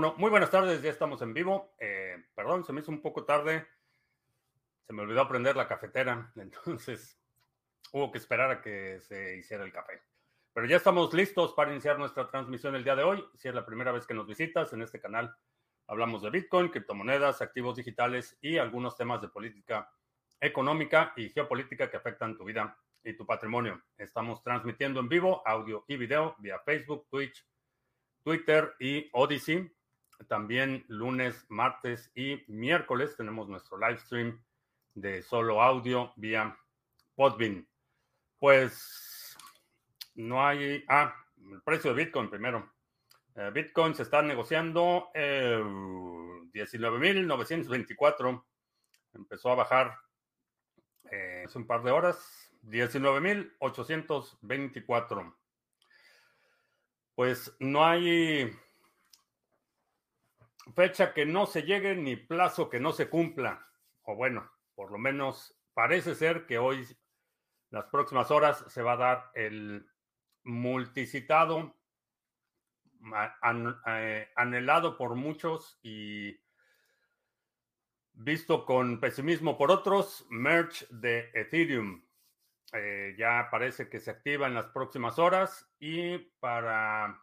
Muy buenas tardes, ya estamos en vivo. Eh, perdón, se me hizo un poco tarde. Se me olvidó prender la cafetera, entonces hubo que esperar a que se hiciera el café. Pero ya estamos listos para iniciar nuestra transmisión el día de hoy. Si es la primera vez que nos visitas en este canal, hablamos de Bitcoin, criptomonedas, activos digitales y algunos temas de política económica y geopolítica que afectan tu vida y tu patrimonio. Estamos transmitiendo en vivo audio y video vía Facebook, Twitch, Twitter y Odyssey. También lunes, martes y miércoles tenemos nuestro live stream de solo audio vía Podbean. Pues no hay... Ah, el precio de Bitcoin primero. Eh, Bitcoin se está negociando eh, 19.924. Empezó a bajar eh, hace un par de horas. 19.824 pues no hay fecha que no se llegue ni plazo que no se cumpla. O bueno, por lo menos parece ser que hoy, las próximas horas, se va a dar el multicitado anhelado por muchos y visto con pesimismo por otros, merge de Ethereum. Eh, ya parece que se activa en las próximas horas y para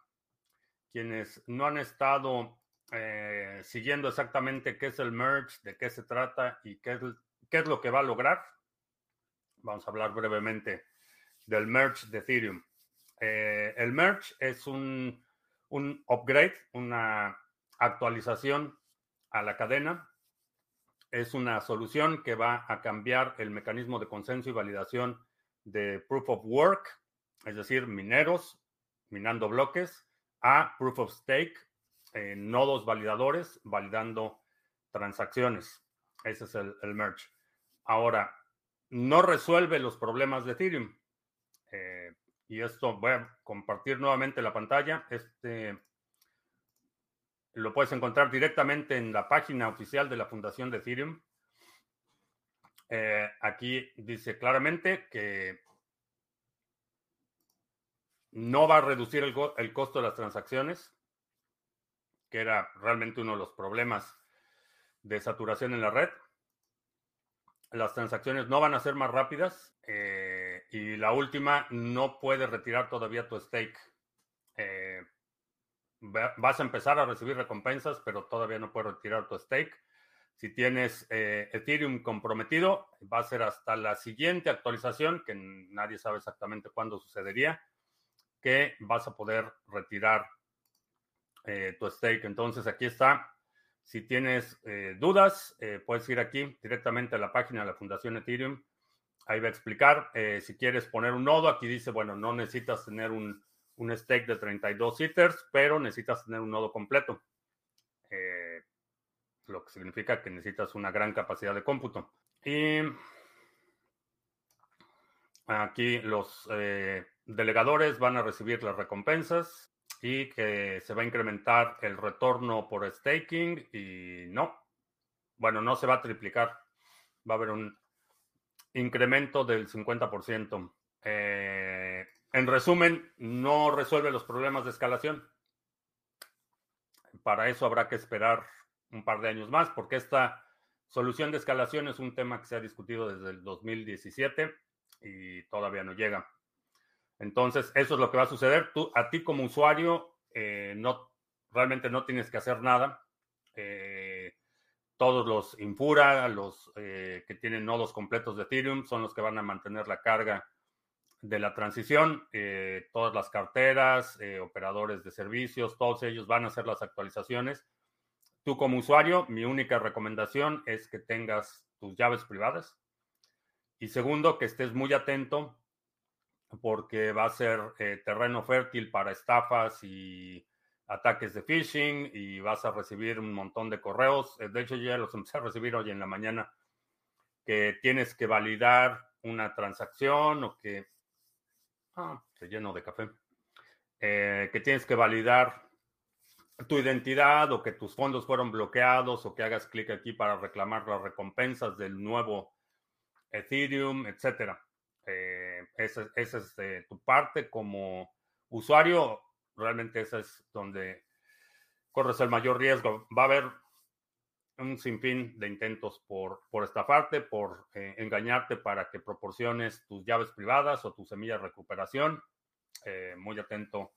quienes no han estado eh, siguiendo exactamente qué es el merge, de qué se trata y qué es, lo que va a lograr, vamos a hablar brevemente del merge de Ethereum. Eh, el merge es un, un upgrade, una actualización a la cadena. Es una solución que va a cambiar el mecanismo de consenso y validación de Proof of Work, es decir, mineros minando bloques, a Proof of Stake, eh, nodos validadores validando transacciones. Ese es el, merge. Ahora, no resuelve los problemas de Ethereum. Eh, y esto voy a compartir nuevamente la pantalla. Este lo puedes encontrar directamente en la página oficial de la Fundación de Ethereum. Eh, aquí dice claramente que no va a reducir el, el, costo de las transacciones, que era realmente uno de los problemas de saturación en la red. Las transacciones no van a ser más rápidas eh, y la última no puede retirar todavía tu stake. Eh, vas a empezar a recibir recompensas, pero todavía no puedes retirar tu stake. Si tienes eh, Ethereum comprometido, va a ser hasta la siguiente actualización, que nadie sabe exactamente cuándo sucedería, que vas a poder retirar eh, tu stake. Entonces aquí está. Si tienes eh, dudas, puedes ir aquí directamente a la página de la Fundación Ethereum. Ahí va a explicar. si quieres poner un nodo, aquí dice, bueno, no necesitas tener un, un stake de 32 Ethers, pero necesitas tener un nodo completo lo que significa que necesitas una gran capacidad de cómputo. Y aquí los eh, delegadores van a recibir las recompensas y que se va a incrementar el retorno por staking y no, bueno, no se va a triplicar, va a haber un incremento del 50%. Eh, en resumen, no resuelve los problemas de escalación. Para eso habrá que esperar un par de años más, porque esta solución de escalación es un tema que se ha discutido desde el 2017 y todavía no llega. Entonces, eso es lo que va a suceder. Tú, a ti como usuario, eh, no, realmente no tienes que hacer nada. Eh, todos los Infura, los eh, que tienen nodos completos de Ethereum, son los que van a mantener la carga de la transición. todas las carteras, operadores de servicios, todos ellos van a hacer las actualizaciones Tú como usuario, mi única recomendación es que tengas tus llaves privadas. Y segundo, que estés muy atento porque va a ser eh, terreno fértil para estafas y ataques de phishing y vas a recibir un montón de correos. Eh, de hecho, ya los empecé a recibir hoy en la mañana que tienes que validar una transacción o que... Ah, se lleno de café. Eh, que tienes que validar tu identidad o que tus fondos fueron bloqueados o que hagas clic aquí para reclamar las recompensas del nuevo Ethereum, etcétera. Eh, esa, es tu parte como usuario. Realmente esa es donde corres el mayor riesgo. Va a haber un sinfín de intentos por, por estafarte, por eh, engañarte para que proporciones tus llaves privadas o tu semilla de recuperación. Eh, muy atento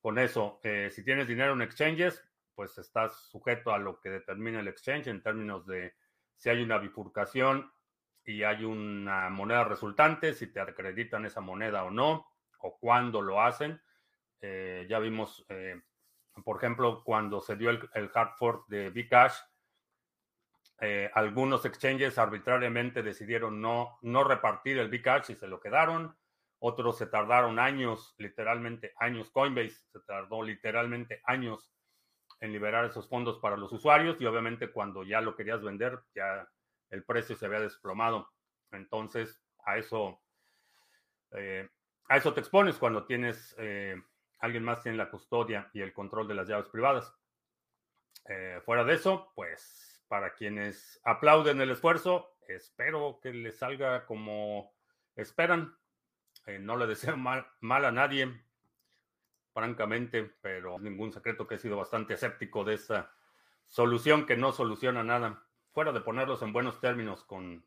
con eso. Eh, si tienes dinero en exchanges, pues estás sujeto a lo que determina el exchange en términos de si hay una bifurcación y hay una moneda resultante, si te acreditan esa moneda o no, o cuándo lo hacen. ya vimos, por ejemplo, cuando se dio el, el hard fork de Bcash, eh, algunos exchanges arbitrariamente decidieron no, no repartir el Bcash y se lo quedaron. Otros se tardaron años, literalmente años. Coinbase se tardó literalmente años en liberar esos fondos para los usuarios y obviamente cuando ya lo querías vender, ya el precio se había desplomado. Entonces, a eso, eh, a eso te expones cuando tienes, eh, alguien más tiene la custodia y el control de las llaves privadas. fuera de eso, pues para quienes aplauden el esfuerzo, espero que les salga como esperan. Eh, no le deseo mal, mal, a nadie, francamente, pero ningún secreto que he sido bastante escéptico de esta solución que no soluciona nada. Fuera de ponerlos en buenos términos con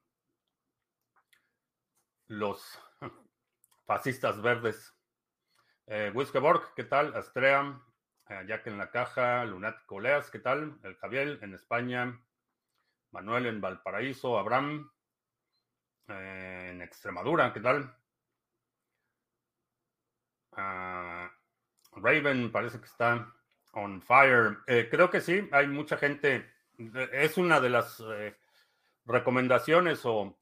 los fascistas verdes. Eh, Wiskeborg, ¿qué tal? Astrea, eh, Jack en la caja, Lunático Leas, ¿qué tal? El Javier en España, Manuel en Valparaíso, Abraham eh, en Extremadura, ¿qué tal? Ah, Raven parece que está on fire. Eh, creo que sí, hay mucha gente. Es una de las eh, recomendaciones o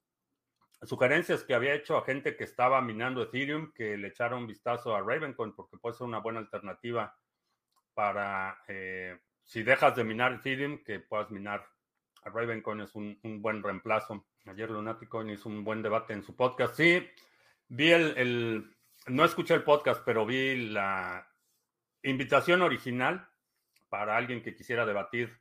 sugerencias que había hecho a gente que estaba minando Ethereum que le echara un vistazo a Ravencoin porque puede ser una buena alternativa para si dejas de minar Ethereum que puedas minar Ravencoin es un, buen reemplazo. Ayer Lunaticoin hizo un buen debate en su podcast. Sí, vi el, no escuché el podcast, pero vi la invitación original para alguien que quisiera debatir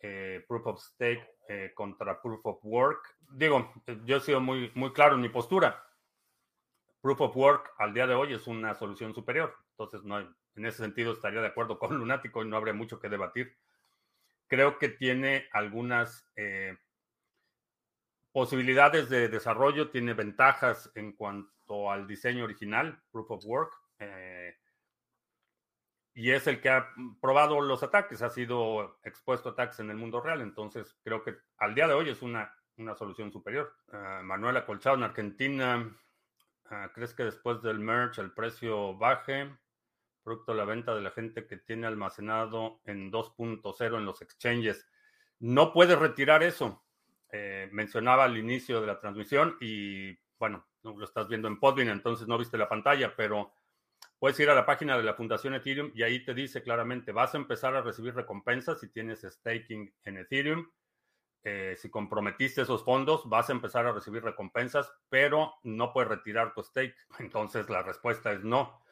eh, Proof of Stake eh, contra Proof of Work. Digo, yo he sido muy, muy claro en mi postura. Proof of Work al día de hoy es una solución superior. Entonces, no en ese sentido estaría de acuerdo con Lunático y no habría mucho que debatir creo que tiene algunas eh, posibilidades de desarrollo, tiene ventajas en cuanto al diseño original, Proof of Work, y es el que ha probado los ataques, ha sido expuesto a ataques en el mundo real, entonces creo que al día de hoy es una, una solución superior. Uh, Manuel Acolchado en Argentina, ah, ¿crees que después del merge el precio baje? producto de la venta de la gente que tiene almacenado en 2.0 en los exchanges. No puedes retirar eso. Eh, mencionaba al inicio de la transmisión y bueno, lo estás viendo en Podbean, entonces no viste la pantalla, pero puedes ir a la página de la Fundación Ethereum y ahí te dice claramente, vas a empezar a recibir recompensas si tienes staking en Ethereum. Eh, si comprometiste esos fondos, vas a empezar a recibir recompensas, pero no puedes retirar tu stake. Entonces la respuesta es no.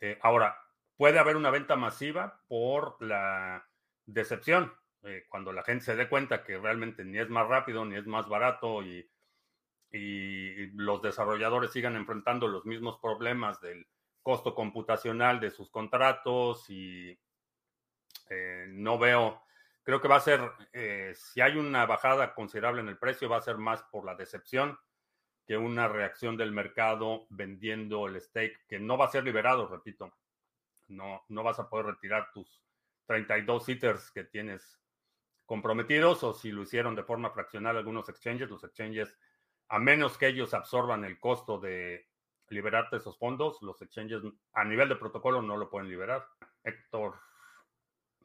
Eh, ahora, puede haber una venta masiva por la decepción. Eh, cuando la gente se dé cuenta que realmente ni es más rápido ni es más barato y, los desarrolladores sigan enfrentando los mismos problemas del costo computacional de sus contratos y eh, no veo, creo que va a ser, eh, si hay una bajada considerable en el precio, va a ser más por la decepción que una reacción del mercado vendiendo el stake, que no va a ser liberado, repito. No, no vas a poder retirar tus 32 hitters que tienes comprometidos o si lo hicieron de forma fraccional algunos exchanges, los exchanges, a menos que ellos absorban el costo de liberarte esos fondos, los exchanges a nivel de protocolo no lo pueden liberar. Héctor,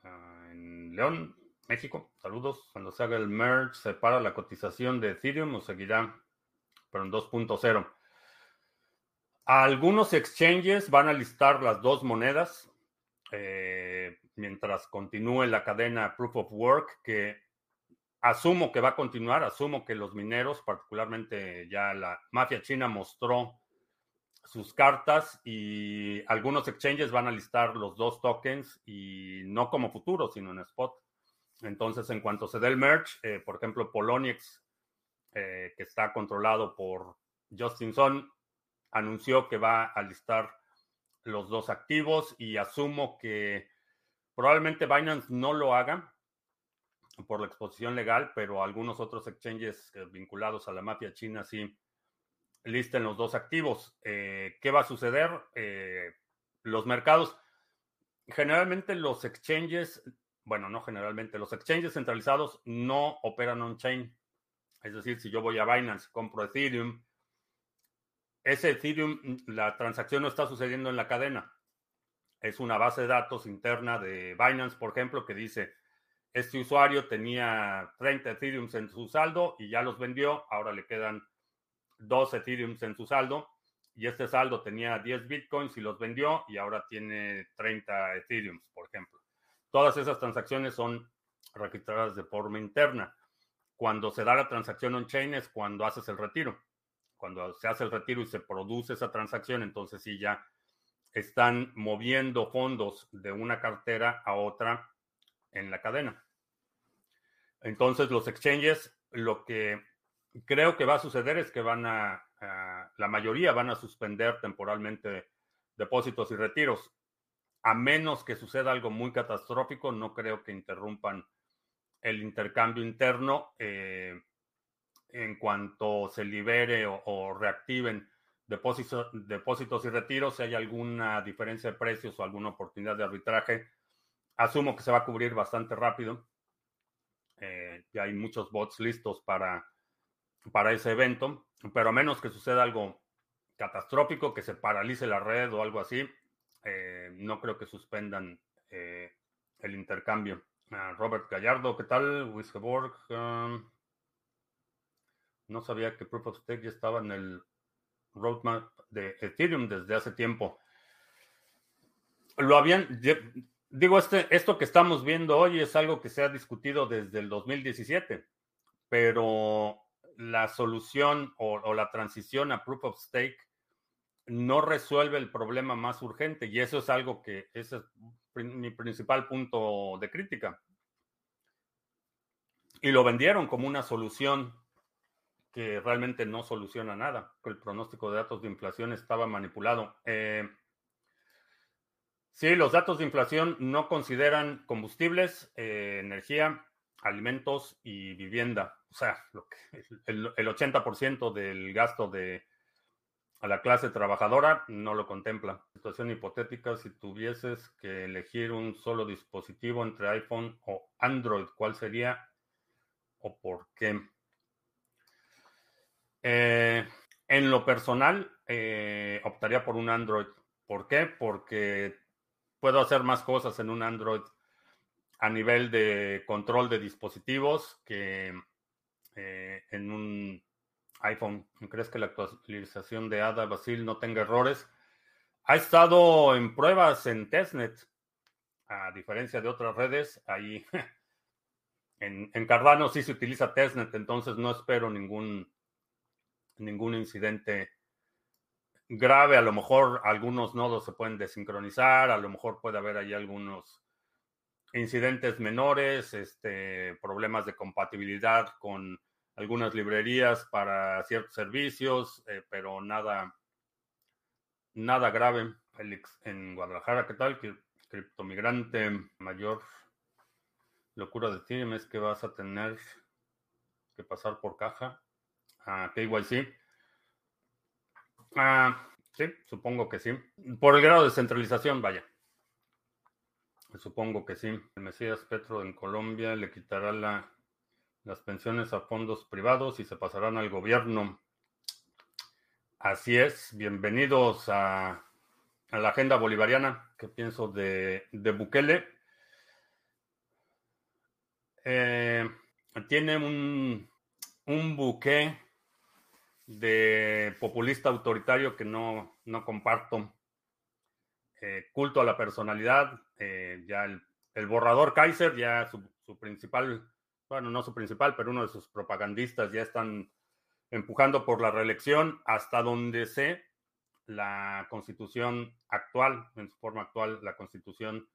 ah, en León, México, saludos. Cuando se haga el merge, ¿se para la cotización de Ethereum o seguirá, pero en 2.0? Algunos exchanges van a listar las dos monedas eh, mientras continúe la cadena Proof of Work, que asumo que va a continuar, asumo que los mineros, particularmente ya la mafia china mostró sus cartas y algunos exchanges van a listar los dos tokens y no como futuro, sino en spot. Entonces, en cuanto se dé el merge, eh, por ejemplo, Poloniex, eh, que está controlado por Justin Sun, anunció que va a listar los dos activos y asumo que Probablemente Binance no lo haga por la exposición legal, pero algunos otros exchanges eh, vinculados a la mafia china sí listen los dos activos. Eh, ¿Qué va a suceder? Eh, los mercados, generalmente los exchanges, bueno, no generalmente, los exchanges centralizados no operan on-chain. Es decir, si yo voy a Binance, compro Ethereum, ese Ethereum, la transacción no está sucediendo en la cadena es una base de datos interna de Binance, por ejemplo, que dice, este usuario tenía 30 Ethereum en su saldo y ya los vendió, ahora le quedan 2 Ethereum en su saldo y este saldo tenía 10 Bitcoins y los vendió y ahora tiene 30 Ethereum, por ejemplo. Todas esas transacciones son registradas de forma interna. Cuando se da la transacción on-chain es cuando haces el retiro. Cuando se hace el retiro y se produce esa transacción, entonces sí ya están moviendo fondos de una cartera a otra en la cadena. Entonces los exchanges, lo que creo que va a suceder es que van a, la mayoría van a suspender temporalmente depósitos y retiros. A menos que suceda algo muy catastrófico, no creo que interrumpan el intercambio interno eh, en cuanto se libere o reactiven depósitos, depósitos y retiros, si hay alguna diferencia de precios o alguna oportunidad de arbitraje, asumo que se va a cubrir bastante rápido. Eh, ya hay muchos bots listos para, para ese evento, pero a menos que suceda algo catastrófico, que se paralice la red o algo así, eh, no creo que suspendan eh, el intercambio. Ah, Robert Gallardo, ¿qué tal? Wisgeborg. Um, no sabía que Proof of Stake ya estaba en el roadmap de Ethereum desde hace tiempo. Lo habían, digo, este, esto que estamos viendo hoy es algo que se ha discutido desde el 2017, pero la solución o, la transición a Proof of Stake no resuelve el problema más urgente y eso es algo que es mi principal punto de crítica. Y lo vendieron como una solución que realmente no soluciona nada, que el pronóstico de datos de inflación estaba manipulado. Eh, sí, los datos de inflación no consideran combustibles, eh, energía, alimentos y vivienda. O sea, lo que, el, el 80% del gasto de a la clase trabajadora no lo contempla. Situación hipotética, si tuvieses que elegir un solo dispositivo entre iPhone o Android, ¿cuál sería o por qué? Eh, en lo personal, eh, optaría por un Android. ¿Por qué? Porque puedo hacer más cosas en un Android a nivel de control de dispositivos que eh, en un iPhone. ¿Crees que la actualización de ADA Basil no tenga errores? Ha estado en pruebas en testnet, a diferencia de otras redes. Ahí en, Cardano sí se utiliza testnet, entonces no espero ningún ningún incidente grave. A lo mejor algunos nodos se pueden desincronizar, a lo mejor puede haber ahí algunos incidentes menores, este, problemas de compatibilidad con algunas librerías para ciertos servicios, eh, pero nada, nada grave. Félix, en Guadalajara, ¿qué tal? Criptomigrante mayor locura de ti es que vas a tener que pasar por caja a KYC? Ah, sí, supongo que sí. Por el grado de centralización, vaya. Supongo que sí. El Mesías Petro en Colombia le quitará la, las pensiones a fondos privados y se pasarán al gobierno. Así es. Bienvenidos a, la agenda bolivariana. ¿Qué pienso de, de Bukele? Eh, tiene un, un buque de populista autoritario que no, no comparto. Eh, culto a la personalidad, eh, ya el, borrador Kaiser, ya su, su, principal, bueno, no su principal, pero uno de sus propagandistas ya están empujando por la reelección hasta donde sé la constitución actual, en su forma actual, la constitución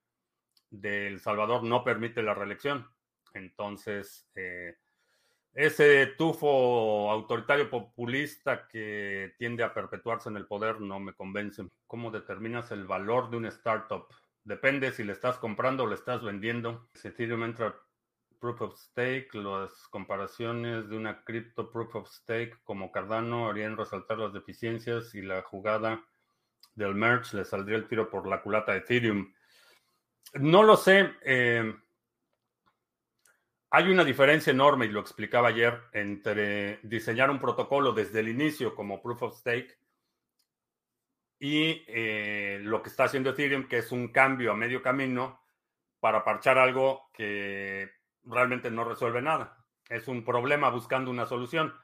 de El Salvador no permite la reelección. Entonces, eh, ese tufo autoritario populista que tiende a perpetuarse en el poder no me convence. ¿Cómo determinas el valor de una startup? Depende si le estás comprando o le estás vendiendo. Si Ethereum Proof of Stake, las comparaciones de una cripto Proof of Stake como Cardano harían resaltar las deficiencias y la jugada del merge le saldría el tiro por la culata de Ethereum. No lo sé. Eh, hay una diferencia enorme, y lo explicaba ayer, entre diseñar un protocolo desde el inicio como Proof of Stake y eh, lo que está haciendo Ethereum, que es un cambio a medio camino para parchar algo que realmente no resuelve nada. Es un problema buscando una solución.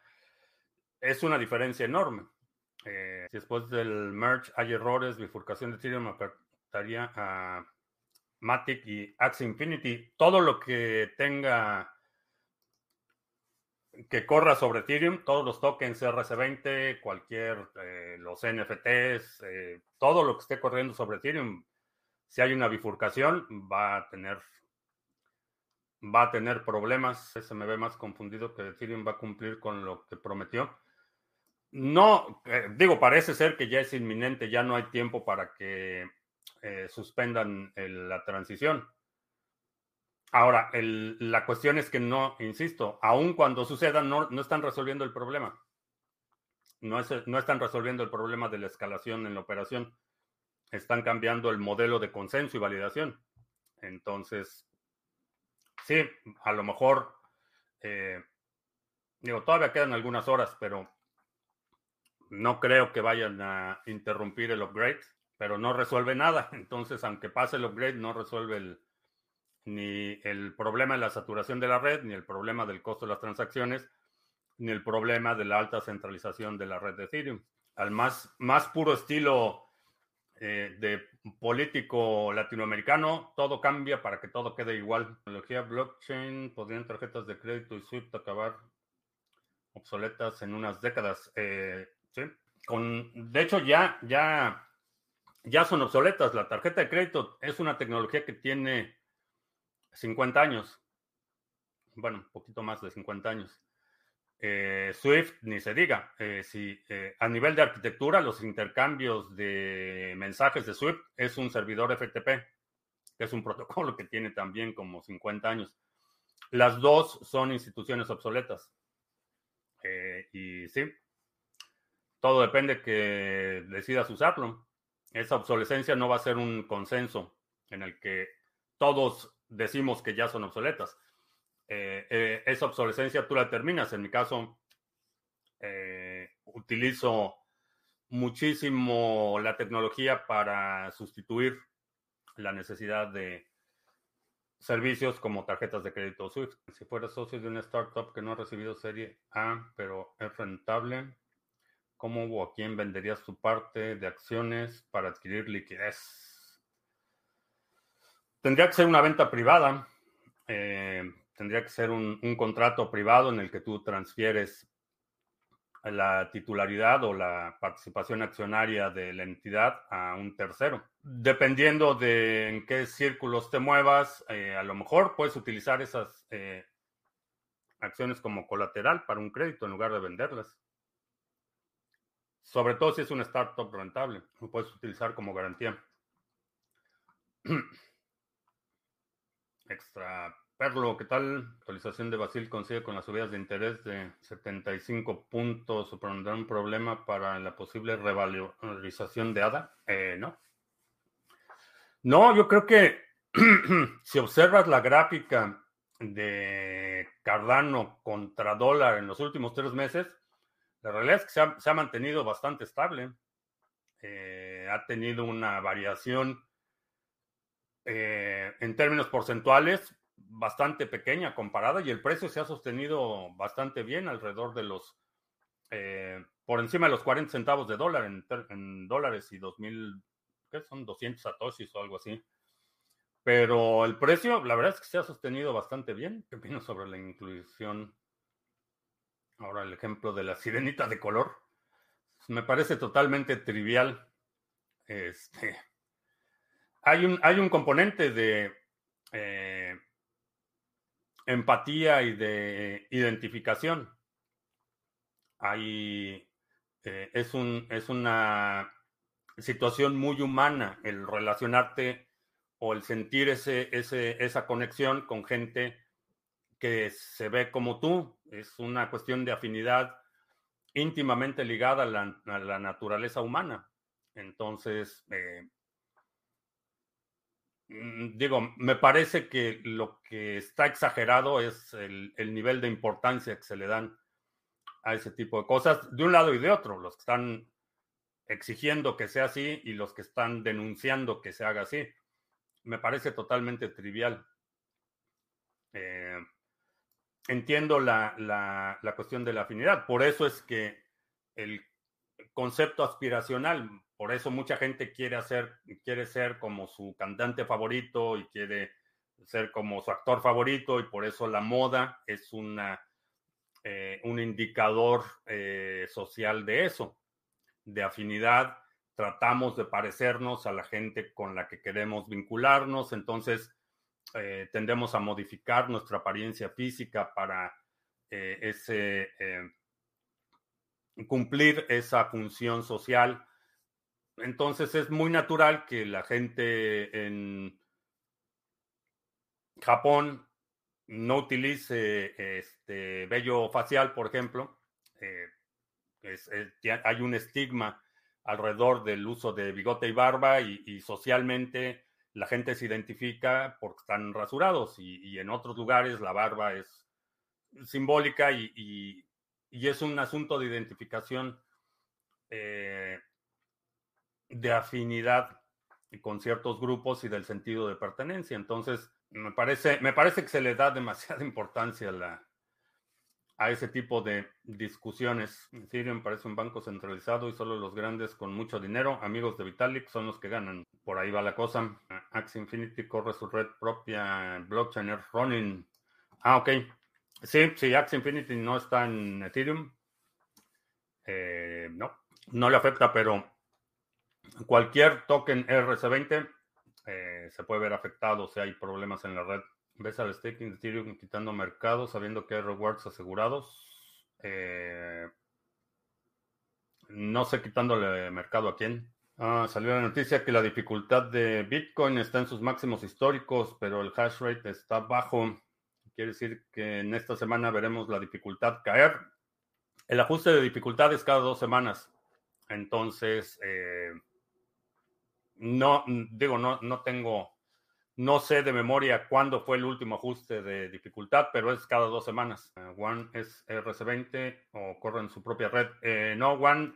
Es una diferencia enorme. Eh, si después del merge hay errores, bifurcación de Ethereum afectaría a Matic y Axie Infinity. Todo lo que tenga que corra sobre Ethereum, todos los tokens RC20, cualquier, eh, los NFTs, eh, todo lo que esté corriendo sobre Ethereum, si hay una bifurcación, va a tener va a tener problemas. Se me ve más confundido que Ethereum va a cumplir con lo que prometió. No, eh, digo, parece ser que ya es inminente, ya no hay tiempo para que eh, suspendan la transición. Ahora, la cuestión es que no, insisto, aun cuando suceda, no, no están resolviendo el problema. No, no están resolviendo el problema de la escalación en la operación. Están cambiando el modelo de consenso y validación. Entonces, sí, a lo mejor, eh, digo, todavía quedan algunas horas, pero no creo que vayan a interrumpir el upgrade, pero no resuelve nada. Entonces, aunque pase el upgrade, no resuelve ni el problema de la saturación de la red, ni el problema del costo de las transacciones, ni el problema de la alta centralización de la red de Ethereum. Al más, más puro estilo eh, de político latinoamericano, todo cambia para que todo quede igual. Tecnología blockchain, podrían tarjetas de crédito y SWIFT acabar obsoletas en unas décadas. Eh, sí, con, de hecho ya, ya, ya son obsoletas. La tarjeta de crédito es una tecnología que tiene 50 años. Bueno, un poquito más de 50 años. Eh, Swift, ni se diga. Eh, si, eh, a nivel de arquitectura, los intercambios de mensajes de Swift es un servidor FTP, que es un protocolo que tiene también como 50 años. Las dos son instituciones obsoletas. y sí, todo depende que decidas usarlo. Esa obsolescencia no va a ser un consenso en el que todos decimos que ya son obsoletas eh, eh, esa obsolescencia tú la terminas. En mi caso, eh, utilizo muchísimo la tecnología para sustituir la necesidad de servicios como tarjetas de crédito Swift. Si fueras socio de una startup que no ha recibido serie A, pero es rentable, ¿cómo o a quién venderías tu parte de acciones para adquirir liquidez? Tendría que ser una venta privada. Tendría que ser un, contrato privado en el que tú transfieres la titularidad o la participación accionaria de la entidad a un tercero. Dependiendo de en qué círculos te muevas, eh, a lo mejor puedes utilizar esas eh, acciones como colateral para un crédito en lugar de venderlas. Sobre todo si es una startup rentable, lo puedes utilizar como garantía. Extra Perlo, ¿qué tal? Actualización de Basil consigue con las subidas de interés de 75 puntos. ¿Supondrá un problema para la posible revalorización de ADA? Eh, no. No, yo creo que si observas la gráfica de Cardano contra dólar en los últimos tres meses, la realidad es que se ha, mantenido bastante estable. Eh, ha tenido una variación eh, en términos porcentuales bastante pequeña comparada y el precio se ha sostenido bastante bien alrededor de los, eh, por encima de los 40 centavos de dólar en, dólares y 2000, ¿qué son? 200 satoshis o algo así. Pero el precio, la verdad es que se ha sostenido bastante bien. ¿Qué opino sobre la inclusión? Ahora el ejemplo de la sirenita de color. Me parece totalmente trivial. Este, hay, un, hay un componente de eh, empatía y de identificación. Ahí eh, es, un, es una situación muy humana el relacionarte o el sentir ese, esa conexión con gente que se ve como tú. Es una cuestión de afinidad íntimamente ligada a la, naturaleza humana. Entonces, eh, digo, me parece que lo que está exagerado es el, el, nivel de importancia que se le dan a ese tipo de cosas, de un lado y de otro, los que están exigiendo que sea así y los que están denunciando que se haga así. Me parece totalmente trivial. Eh, entiendo la, la, cuestión de la afinidad. Por eso es que el concepto aspiracional, por eso mucha gente quiere hacer, quiere ser como su cantante favorito y quiere ser como su actor favorito y por eso la moda es una, eh, un indicador eh, social de eso, de afinidad. Tratamos de parecernos a la gente con la que queremos vincularnos, entonces eh, tendemos a modificar nuestra apariencia física para ese, cumplir esa función social. Entonces es muy natural que la gente en Japón no utilice este vello facial, por ejemplo. hay un estigma alrededor del uso de bigote y barba y socialmente la gente se identifica porque están rasurados y, en otros lugares la barba es simbólica y, es un asunto de identificación eh, de afinidad con ciertos grupos y del sentido de pertenencia. Entonces, me parece, me parece que se le da demasiada importancia a la, a ese tipo de discusiones. Ethereum parece un banco centralizado y solo los grandes con mucho dinero, amigos de Vitalik, son los que ganan. Por ahí va la cosa. Axie Infinity corre su red propia blockchain es running. Ah, ok. Sí, sí, Axie Infinity no está en Ethereum. Eh, no, no le afecta, pero cualquier token RC20 eh, se puede ver afectado si hay problemas en la red. ¿Ves al staking Ethereum quitando mercado sabiendo que hay rewards asegurados? Eh, no sé quitándole mercado a quién. Ah, salió la noticia que la dificultad de Bitcoin está en sus máximos históricos, pero el hash rate está bajo. Quiere decir que en esta semana veremos la dificultad caer. El ajuste de dificultad es cada dos semanas. Entonces, eh, no, digo, no, no tengo no sé de memoria cuándo fue el último ajuste de dificultad, pero es cada dos semanas. Eh, One es RC20 o corre en su propia red. Eh, no, One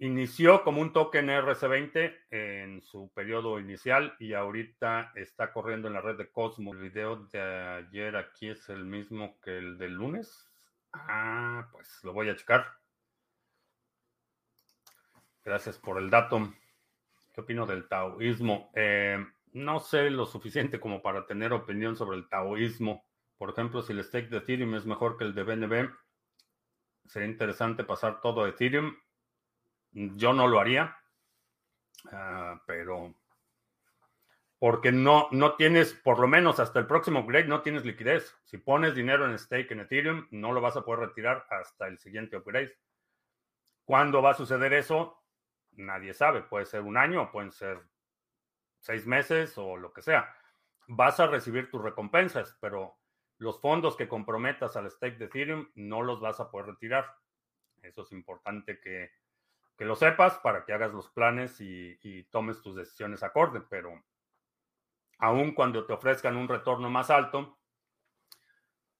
inició como un token RC20 en su periodo inicial y ahorita está corriendo en la red de Cosmos. El video de ayer aquí es el mismo que el del lunes. Ah, pues lo voy a checar. Gracias por el dato. ¿Qué opino del taoísmo? Eh, no sé lo suficiente como para tener opinión sobre el taoísmo. Por ejemplo, si el stake de Ethereum es mejor que el de BNB, sería interesante pasar todo a Ethereum. Yo no lo haría, ah, pero porque no, no tienes, por lo menos hasta el próximo upgrade, no tienes liquidez. Si pones dinero en stake en Ethereum, no lo vas a poder retirar hasta el siguiente upgrade. ¿Cuándo va a suceder eso? Nadie sabe. Puede ser un año pueden ser seis meses o lo que sea, vas a recibir tus recompensas, pero los fondos que comprometas al stake de Ethereum no los vas a poder retirar. Eso es importante que, lo sepas para que hagas los planes y, tomes tus decisiones acorde, pero aun cuando te ofrezcan un retorno más alto,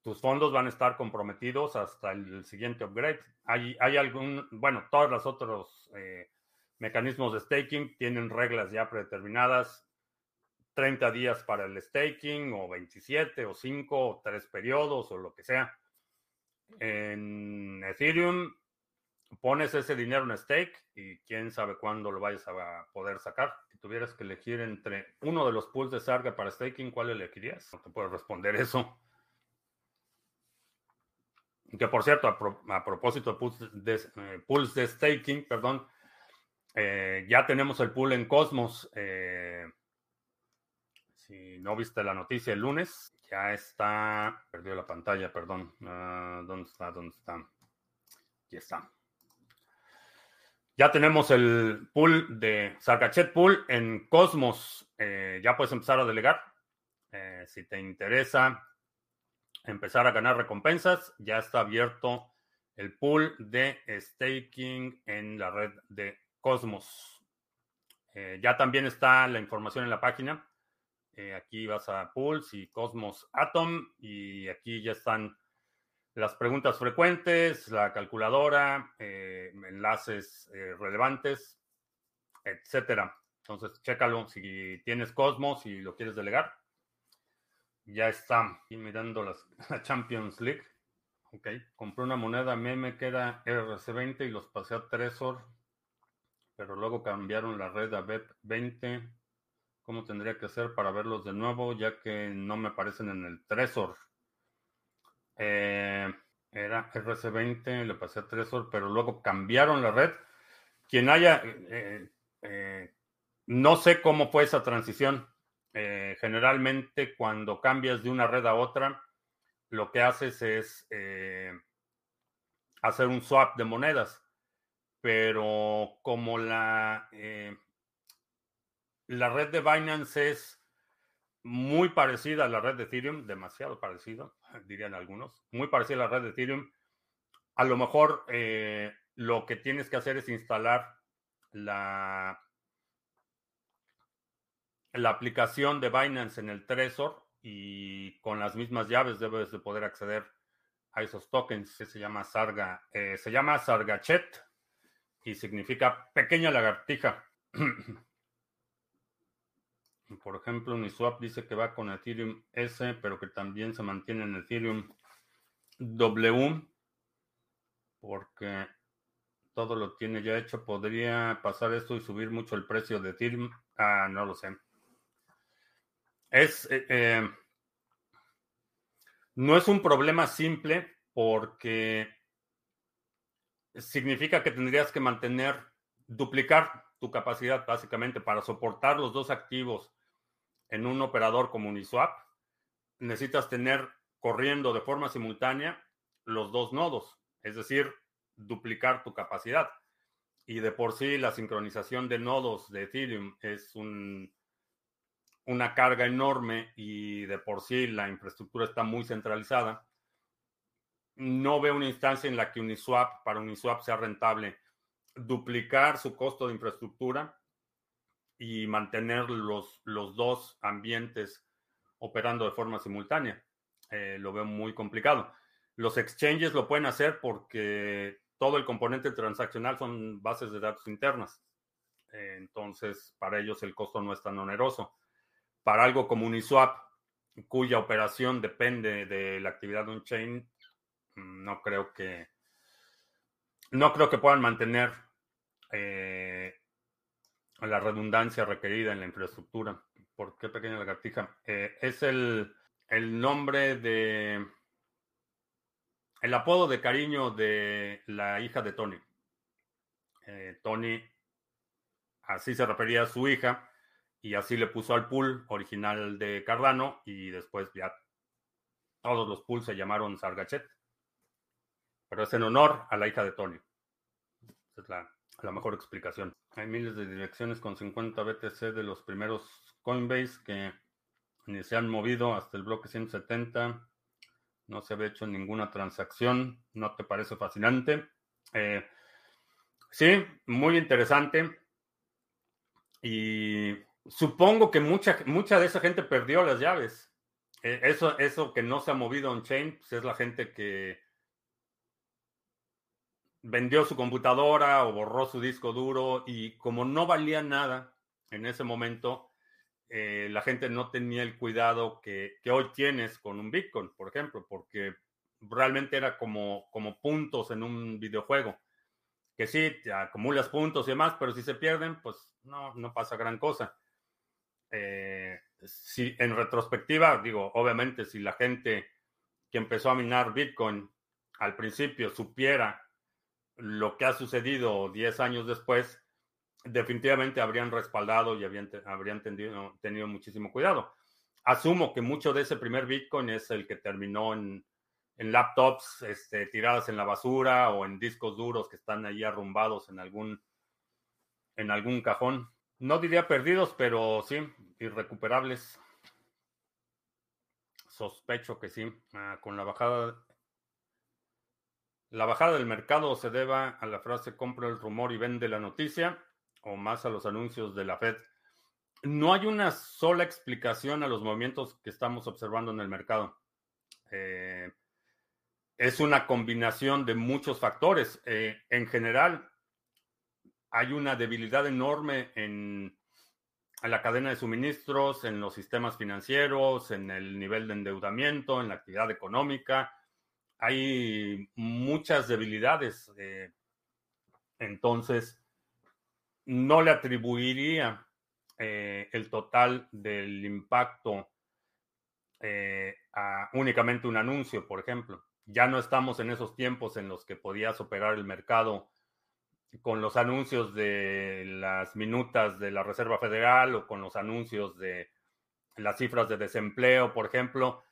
tus fondos van a estar comprometidos hasta el siguiente upgrade. Hay, hay algún, bueno, todos los otros eh, mecanismos de staking tienen reglas ya predeterminadas. 30 días para el staking o 27 o 5 o 3 periodos o lo que sea. En Ethereum pones ese dinero en stake y quién sabe cuándo lo vayas a poder sacar. Si tuvieras que elegir entre uno de los pools de Sarga para staking, ¿cuál elegirías? No te puedo responder eso. Que por cierto, a, propósito de pools de, eh, pools de staking, perdón, eh, ya tenemos el pool en Cosmos. Eh, si no viste la noticia el lunes, ya está. Perdió la pantalla, perdón. Ah, ¿Dónde está? ¿Dónde está? Aquí está. Ya tenemos el pool de Sargachet Pool en Cosmos. Eh, ya puedes empezar a delegar. Si te interesa empezar a ganar recompensas, ya está abierto el pool de staking en la red de Cosmos. Eh, ya también está la información en la página. aquí vas a Pools y Cosmos Atom y aquí ya están las preguntas frecuentes, la calculadora, eh, enlaces eh, relevantes, etcétera. Entonces, chécalo si tienes Cosmos y lo quieres delegar. Ya está. Y mirando las, la Champions League. Ok. Compré una moneda meme que era RC20 y los pasé a Trezor. Pero luego cambiaron la red a BEP20. ¿Cómo tendría que hacer para verlos de nuevo? Ya que no me aparecen en el Trezor. Eh, era RC20, le pasé a Trezor, pero luego cambiaron la red. Quien haya, eh, eh, no sé cómo fue esa transición. generalmente cuando cambias de una red a otra, lo que haces es hacer un swap de monedas. Pero como la, la red de Binance es muy parecida a la red de Ethereum, demasiado parecido, dirían algunos, muy parecida a la red de Ethereum. A lo mejor eh, lo que tienes que hacer es instalar la, la aplicación de Binance en el Trezor y con las mismas llaves debes de poder acceder a esos tokens. Se llama Sarga, eh, se llama Sargachet y significa pequeña lagartija. Por ejemplo, Uniswap dice que va con Ethereum S, pero que también se mantiene en Ethereum W, porque todo lo tiene ya hecho. ¿Podría pasar esto y subir mucho el precio de Ethereum? Ah, no lo sé. Es, eh, eh, no es un problema simple porque significa que tendrías que mantener, duplicar tu capacidad básicamente para soportar los dos activos en un operador como Uniswap, necesitas tener corriendo de forma simultánea los dos nodos, es decir, duplicar tu capacidad. Y de por sí la sincronización de nodos de Ethereum es un, una carga enorme y de por sí la infraestructura está muy centralizada. No veo una instancia en la que Uniswap, para Uniswap sea rentable duplicar su costo de infraestructura y mantener los, los dos ambientes operando de forma simultánea. Eh, lo veo muy complicado. Los exchanges lo pueden hacer porque todo el componente transaccional son bases de datos internas. Eh, entonces, para ellos el costo no es tan oneroso. Para algo como Uniswap, cuya operación depende de la actividad de un chain, mm, no creo que no creo que puedan mantener eh, la redundancia requerida en la infraestructura. ¿Por qué pequeña lagartija? Eh, es el, nombre de... El apodo de cariño de la hija de Tony. Eh, Tony, así se refería a su hija, y así le puso al pool original de Cardano, y después ya todos los pools se llamaron Sargachet. Pero es en honor a la hija de Tony. Esa es la, la mejor explicación. Hay miles de direcciones con 50 BTC de los primeros Coinbase que ni se han movido hasta el bloque 170. No se había hecho ninguna transacción. ¿No te parece fascinante? Eh, sí, muy interesante. Y supongo que mucha, mucha de esa gente perdió las llaves. Eh, eso, eso que no se ha movido on-chain, pues es la gente que vendió su computadora o borró su disco duro y como no valía nada en ese momento, eh, la gente no tenía el cuidado que, hoy tienes con un Bitcoin, por ejemplo, porque realmente era como, como puntos en un videojuego, que sí, te acumulas puntos y demás, pero si se pierden, pues no, no pasa gran cosa. Eh, si en retrospectiva, digo, obviamente si la gente que empezó a minar Bitcoin al principio supiera lo que ha sucedido 10 años después, definitivamente habrían respaldado y habrían, habrían tenido, muchísimo cuidado. Asumo que mucho de ese primer Bitcoin es el que terminó en, laptops este, tiradas en la basura o en discos duros que están ahí arrumbados en algún en algún cajón. No diría perdidos, pero sí, irrecuperables. Sospecho que sí. Ah, con la bajada. La bajada del mercado se deba a la frase compra el rumor y vende la noticia, o más a los anuncios de la Fed. No hay una sola explicación a los movimientos que estamos observando en el mercado. Eh, es una combinación de muchos factores. Eh, en general, hay una debilidad enorme en, la cadena de suministros, en los sistemas financieros, en el nivel de endeudamiento, en la actividad económica. Hay muchas debilidades. Eh, entonces, no le atribuiría eh, el total del impacto eh, a únicamente un anuncio, por ejemplo. Ya no estamos en esos tiempos en los que podías operar el mercado con los anuncios de las minutas de la Reserva Federal o con los anuncios de las cifras de desempleo, por ejemplo.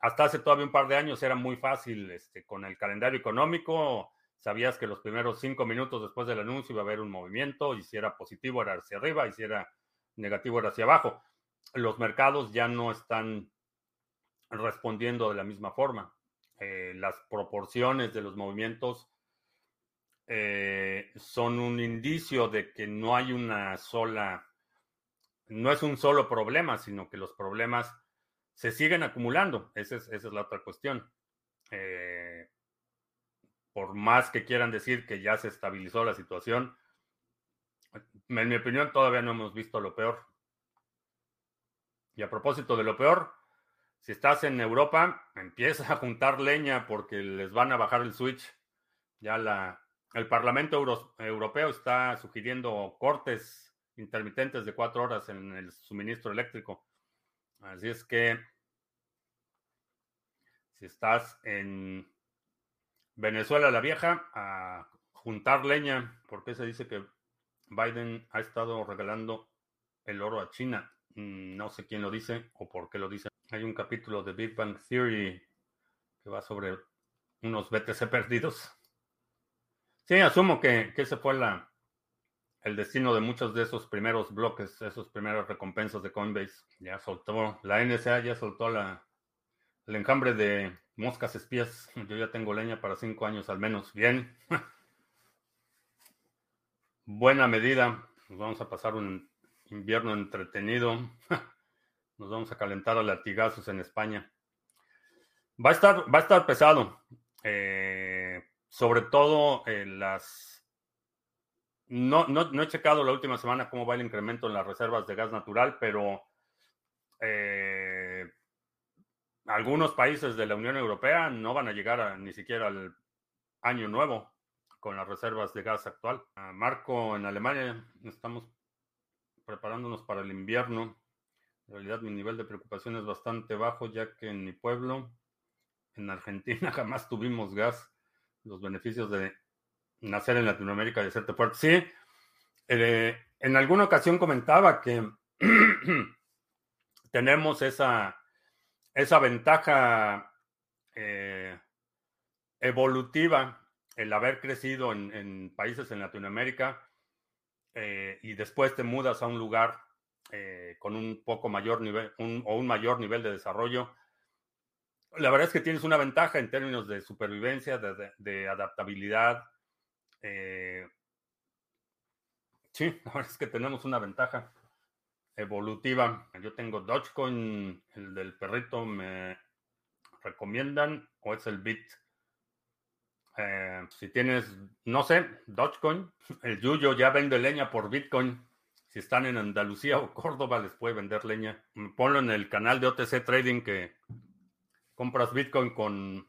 Hasta hace todavía un par de años era muy fácil, este, con el calendario económico, sabías que los primeros cinco minutos después del anuncio iba a haber un movimiento, y si era positivo era hacia arriba, y si era negativo era hacia abajo. Los mercados ya no están respondiendo de la misma forma. Eh, las proporciones de los movimientos eh, son un indicio de que no hay una sola, no es un solo problema, sino que los problemas se siguen acumulando. Esa es, esa es la otra cuestión. Eh, por más que quieran decir que ya se estabilizó la situación, en mi opinión todavía no hemos visto lo peor. Y a propósito de lo peor, si estás en Europa, empieza a juntar leña porque les van a bajar el switch. Ya la, el Parlamento Europeo está sugiriendo cortes intermitentes de cuatro horas en el suministro eléctrico. Así es que si estás en Venezuela la Vieja, a juntar leña, porque se dice que Biden ha estado regalando el oro a China. Mm, no sé quién lo dice o por qué lo dice. Hay un capítulo de Big Bang Theory que va sobre unos BTC perdidos. Sí, asumo que, ese fue la, el destino de muchos de esos primeros bloques, esos primeros recompensas de Coinbase. Ya soltó, la NSA ya soltó la, el enjambre de moscas espías. Yo ya tengo leña para cinco años al menos. Bien. Buena medida. Nos vamos a pasar un invierno entretenido. Nos vamos a calentar a latigazos en España. Va a estar, va a estar pesado. Eh, sobre todo en las... No, no, he checado la última semana cómo va el incremento en las reservas de gas natural, pero eh, algunos países de la Unión Europea no van a llegar ni siquiera al año nuevo con las reservas de gas actual. Marco, en Alemania estamos preparándonos para el invierno. En realidad mi nivel de preocupación es bastante bajo ya que en mi pueblo, en Argentina, jamás tuvimos gas los beneficios de nacer en Latinoamérica y hacerte fuerte. Sí, eh, en alguna ocasión comentaba que tenemos esa, esa ventaja eh, evolutiva, el haber crecido en, países en Latinoamérica eh, y después te mudas a un lugar con un poco mayor nivel o un mayor nivel de desarrollo la verdad es que tienes una ventaja en términos de supervivencia, de, adaptabilidad. Eh, sí, la verdad es que tenemos una ventaja evolutiva. Yo tengo Dogecoin, el del perrito me recomiendan o es el Bit. Eh, si tienes, no sé, Dogecoin, el Yuyo ya vende leña por Bitcoin. Si están en Andalucía o Córdoba, les puede vender leña. Ponlo en el canal de OTC Trading que compras Bitcoin con,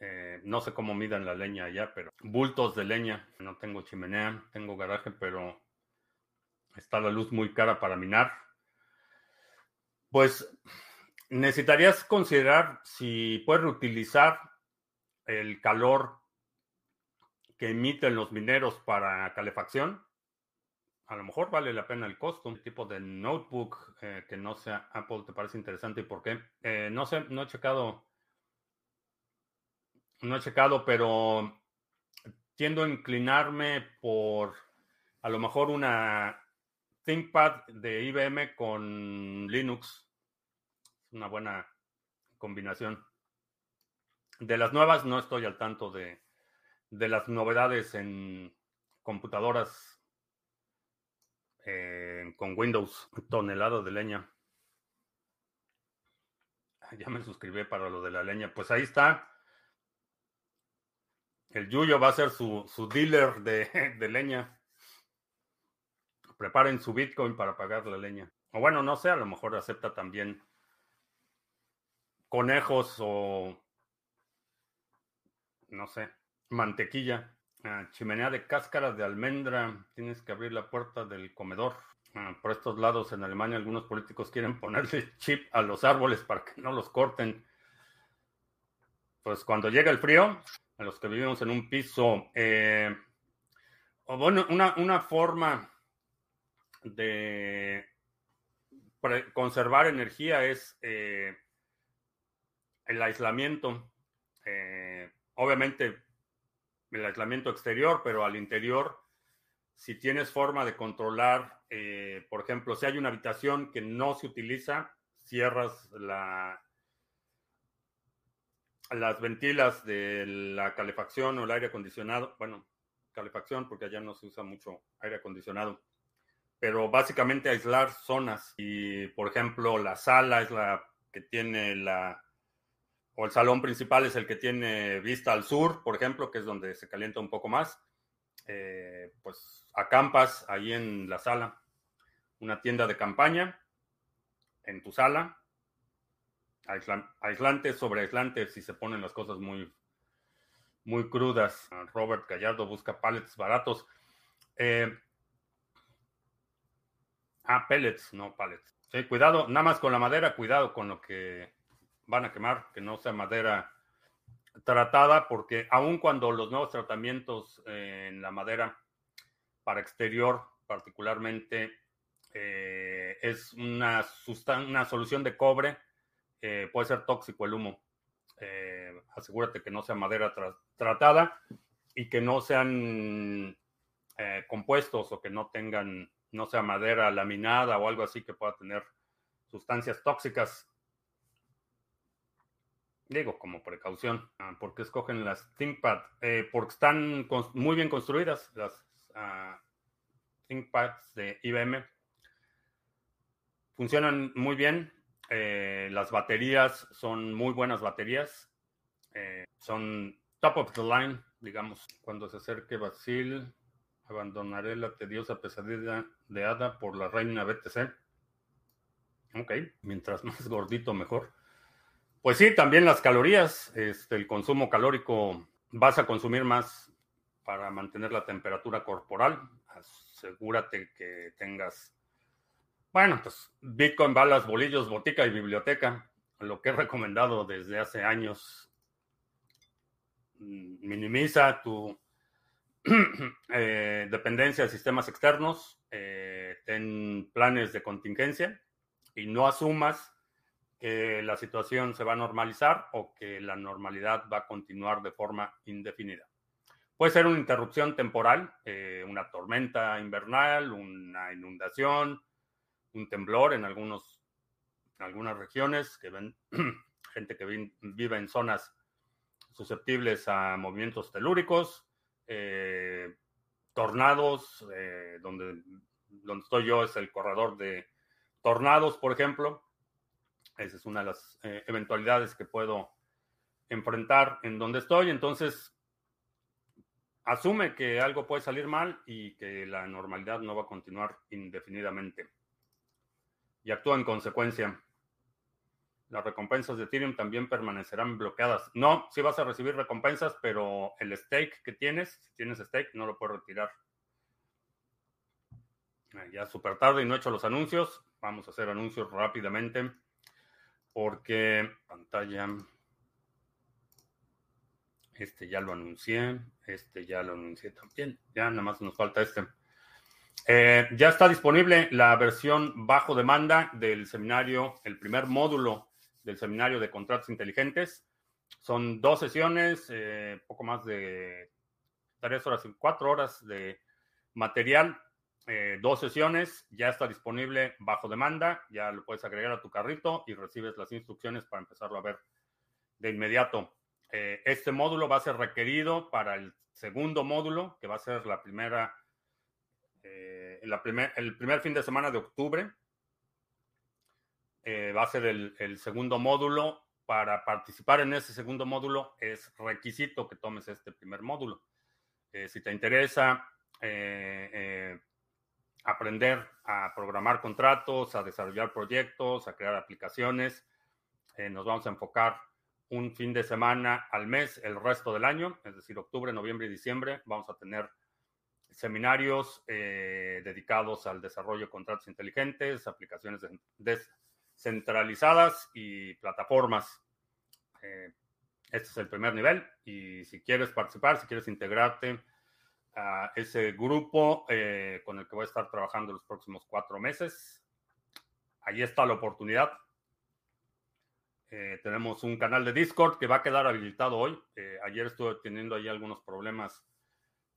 eh, no sé cómo midan la leña allá, pero bultos de leña. No tengo chimenea, tengo garaje, pero está la luz muy cara para minar. Pues necesitarías considerar si puedes reutilizar el calor que emiten los mineros para calefacción a lo mejor vale la pena el costo. Un tipo de notebook eh, que no sea Apple te parece interesante y por qué. Eh, no sé, no he checado. No he checado, pero tiendo a inclinarme por A lo mejor una ThinkPad de IBM con Linux. Una buena combinación. De las nuevas no estoy al tanto de, de las novedades en computadoras eh, con Windows. Tonelada de leña. Ya me suscribí para lo de la leña. Pues ahí está. El Yuyo va a ser su, su dealer de, de leña preparen su Bitcoin para pagar la leña. O bueno, no sé, a lo mejor acepta también conejos o, no sé, mantequilla. Ah, chimenea de cáscara de almendra. Tienes que abrir la puerta del comedor. Ah, por estos lados en Alemania algunos políticos quieren ponerle chip a los árboles para que no los corten. Pues cuando llega el frío, a los que vivimos en un piso, eh, o bueno, una, una forma de conservar energía es eh, el aislamiento. Eh, obviamente el aislamiento exterior, pero al interior, si tienes forma de controlar, por ejemplo, si hay una habitación que no se utiliza, cierras la, las ventilas de la calefacción o el aire acondicionado, bueno, calefacción porque allá no se usa mucho aire acondicionado pero básicamente aislar zonas. Y, por ejemplo, la sala es la que tiene la, o el salón principal es el que tiene vista al sur, por ejemplo, que es donde se calienta un poco más. Eh, pues acampas ahí en la sala, una tienda de campaña en tu sala, aislante sobre aislante si se ponen las cosas muy, muy crudas. Robert Gallardo busca pallets baratos. Eh, Ah, pellets, no pallets. Sí, cuidado, nada más con la madera, cuidado con lo que van a quemar, que no sea madera tratada, porque aun cuando los nuevos tratamientos en la madera para exterior particularmente eh, es una, una solución de cobre, eh, puede ser tóxico el humo. Eh, asegúrate que no sea madera tratada y que no sean compuestos o que no tengan no sea madera laminada o algo así que pueda tener sustancias tóxicas. Digo, como precaución, ah, porque escogen las ThinkPad, eh, porque están muy bien construidas las uh, ThinkPads de IBM. Funcionan muy bien. Eh, las baterías son muy buenas baterías. Eh, son top of the line, digamos. Cuando se acerque Basil, Abandonaré la tediosa pesadilla de Ada por la reina BTC. Ok, mientras más gordito, mejor. Pues sí, también las calorías, este, el consumo calórico, vas a consumir más para mantener la temperatura corporal. Asegúrate que tengas, bueno, pues Bitcoin, balas, bolillos, botica y biblioteca. Lo que he recomendado desde hace años. Mm, minimiza tu eh, dependencia de sistemas externos, eh, ten planes de contingencia y no asumas que la situación se va a normalizar o que la normalidad va a continuar de forma indefinida. Puede ser una interrupción temporal, eh, una tormenta invernal, una inundación, un temblor en, algunos, algunas regiones, que ven, gente que vive en zonas susceptibles a movimientos telúricos, eh, tornados, eh, donde, donde estoy yo es el corredor de tornados, por ejemplo. Esa es una de las eh, eventualidades que puedo enfrentar en donde estoy. Entonces, asume que algo puede salir mal y que la normalidad no va a continuar indefinidamente. Y actúa en consecuencia las recompensas de Ethereum también permanecerán bloqueadas. No, sí vas a recibir recompensas, pero el stake que tienes, si tienes stake, no lo puedes retirar. Eh, ya súper tarde y no he hecho los anuncios. Vamos a hacer anuncios rápidamente porque pantalla. Este ya lo anuncié, este ya lo anuncié también. Ya nada más nos falta este. Eh, ya está disponible la versión bajo demanda del seminario, el primer módulo del seminario de contratos inteligentes. Son dos sesiones, eh, poco más de tres horas y cuatro horas de material eh, dos sesiones, ya está disponible bajo demanda, ya lo puedes agregar a tu carrito y recibes las instrucciones para empezarlo a ver de inmediato. Este módulo va a ser requerido para el segundo módulo, que va a ser la primera, eh, el primer fin de semana de octubre. va a ser el, segundo módulo. Para participar en ese segundo módulo es requisito que tomes este primer módulo. si te interesa aprender a programar contratos, a desarrollar proyectos, a crear aplicaciones. Eh, nos vamos a enfocar un fin de semana al mes el resto del año, es decir, octubre, noviembre y diciembre. Vamos a tener seminarios eh, dedicados al desarrollo de contratos inteligentes, aplicaciones descentralizadas y plataformas. Eh, este es el primer nivel y si quieres participar, si quieres integrarte, a ese grupo eh, con el que voy a estar trabajando los próximos cuatro meses. Ahí está la oportunidad. Tenemos un canal de Discord que va a quedar habilitado hoy. Ayer estuve teniendo ahí algunos problemas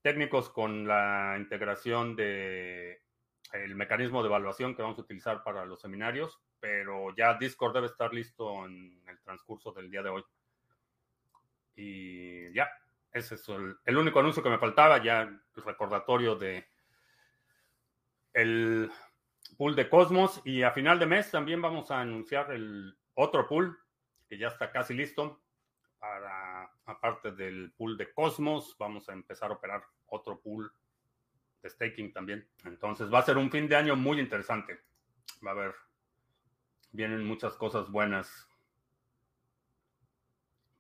técnicos con la integración de el mecanismo de evaluación que vamos a utilizar para los seminarios, pero ya Discord debe estar listo en el transcurso del día de hoy. Y ya, ese es el, único anuncio que me faltaba, ya el recordatorio de el pool de Cosmos. Y a final de mes también vamos a anunciar el otro pool que ya está casi listo. Para, aparte del pool de Cosmos, vamos a empezar a operar otro pool de staking también. Entonces va a ser un fin de año muy interesante. Va a haber, vienen muchas cosas buenas.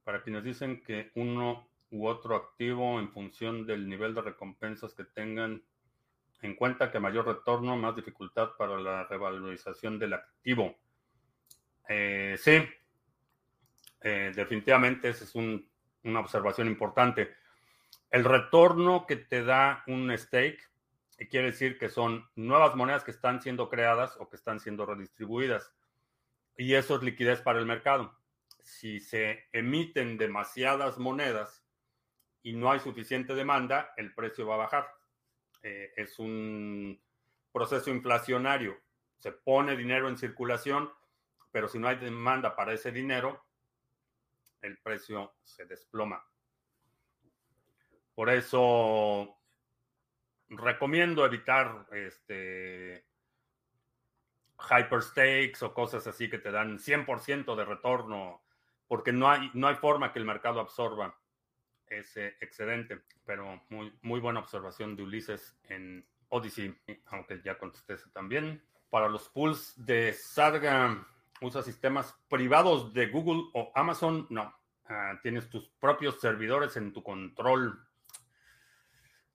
Para quienes dicen que uno u otro activo en función del nivel de recompensas que tengan en cuenta que mayor retorno, más dificultad para la revalorización del activo. Eh, sí, eh, definitivamente esa es una observación importante. El retorno que te da un stake quiere decir que son nuevas monedas que están siendo creadas o que están siendo redistribuidas. Y eso es liquidez para el mercado. Si se emiten demasiadas monedas, y no hay suficiente demanda, el precio va a bajar. Eh, es un proceso inflacionario. Se pone dinero en circulación, pero si no hay demanda para ese dinero, el precio se desploma. Por eso recomiendo evitar este hyper stakes o cosas así que te dan 100% de retorno, porque no hay, no hay forma que el mercado absorba ese excedente. Pero muy, muy buena observación de Ulises en Odyssey, aunque ya contesté también. Para los pools de Sarga, ¿usa sistemas privados de Google o Amazon? No. Ah, tienes tus propios servidores en tu control.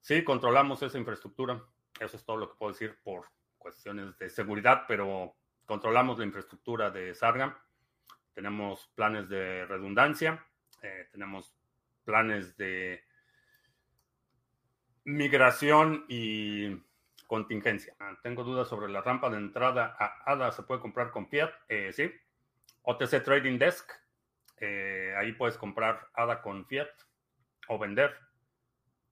Sí, controlamos esa infraestructura. Eso es todo lo que puedo decir por cuestiones de seguridad, pero controlamos la infraestructura de Sarga. Tenemos planes de redundancia, eh, tenemos planes de migración y contingencia. Ah, tengo dudas sobre la rampa de entrada a ADA. ¿Se puede comprar con Fiat? Eh, sí. OTC Trading Desk. Eh, ahí puedes comprar ADA con Fiat o vender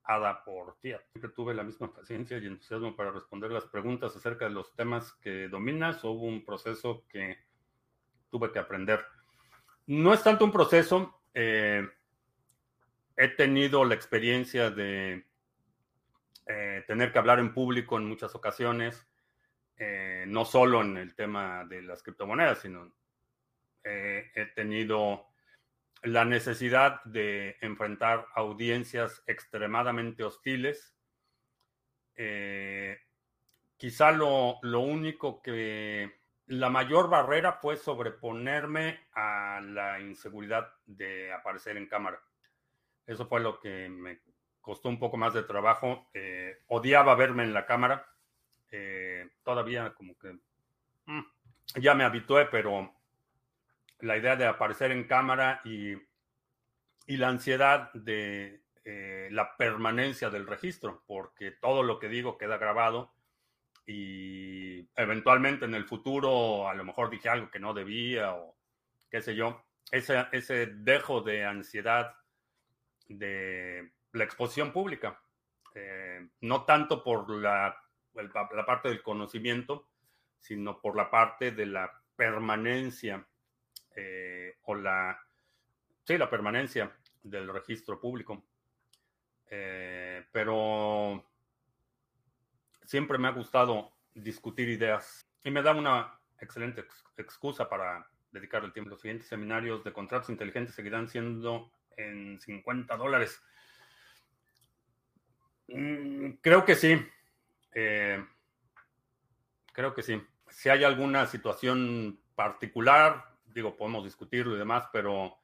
ADA por Fiat. Siempre tuve la misma paciencia y entusiasmo para responder las preguntas acerca de los temas que dominas. hubo un proceso que tuve que aprender. No es tanto un proceso. Eh, he tenido la experiencia de eh, tener que hablar en público en muchas ocasiones, eh, no solo en el tema de las criptomonedas, sino eh, he tenido la necesidad de enfrentar audiencias extremadamente hostiles. quizá lo, lo único que la mayor barrera fue sobreponerme a la inseguridad de aparecer en cámara. Eso fue lo que me costó un poco más de trabajo. Eh, odiaba verme en la cámara. Eh, todavía como que mm, ya me habitué, pero la idea de aparecer en cámara y, y la ansiedad de eh, la permanencia del registro, porque todo lo que digo queda grabado y eventualmente en el futuro a lo mejor dije algo que no debía o qué sé yo. Ese, ese dejo de ansiedad de la exposición pública. Eh, no tanto por la parte del conocimiento, sino por la parte de la permanencia eh, o la, sí, la permanencia del registro público. Eh, pero siempre me ha gustado discutir ideas y me da una excelente excusa para dedicar el tiempo. Los siguientes seminarios de contratos inteligentes seguirán siendo en 50 dólares. Mm, creo que sí. Eh, creo que sí. Si hay alguna situación particular, digo, podemos discutirlo y demás, pero,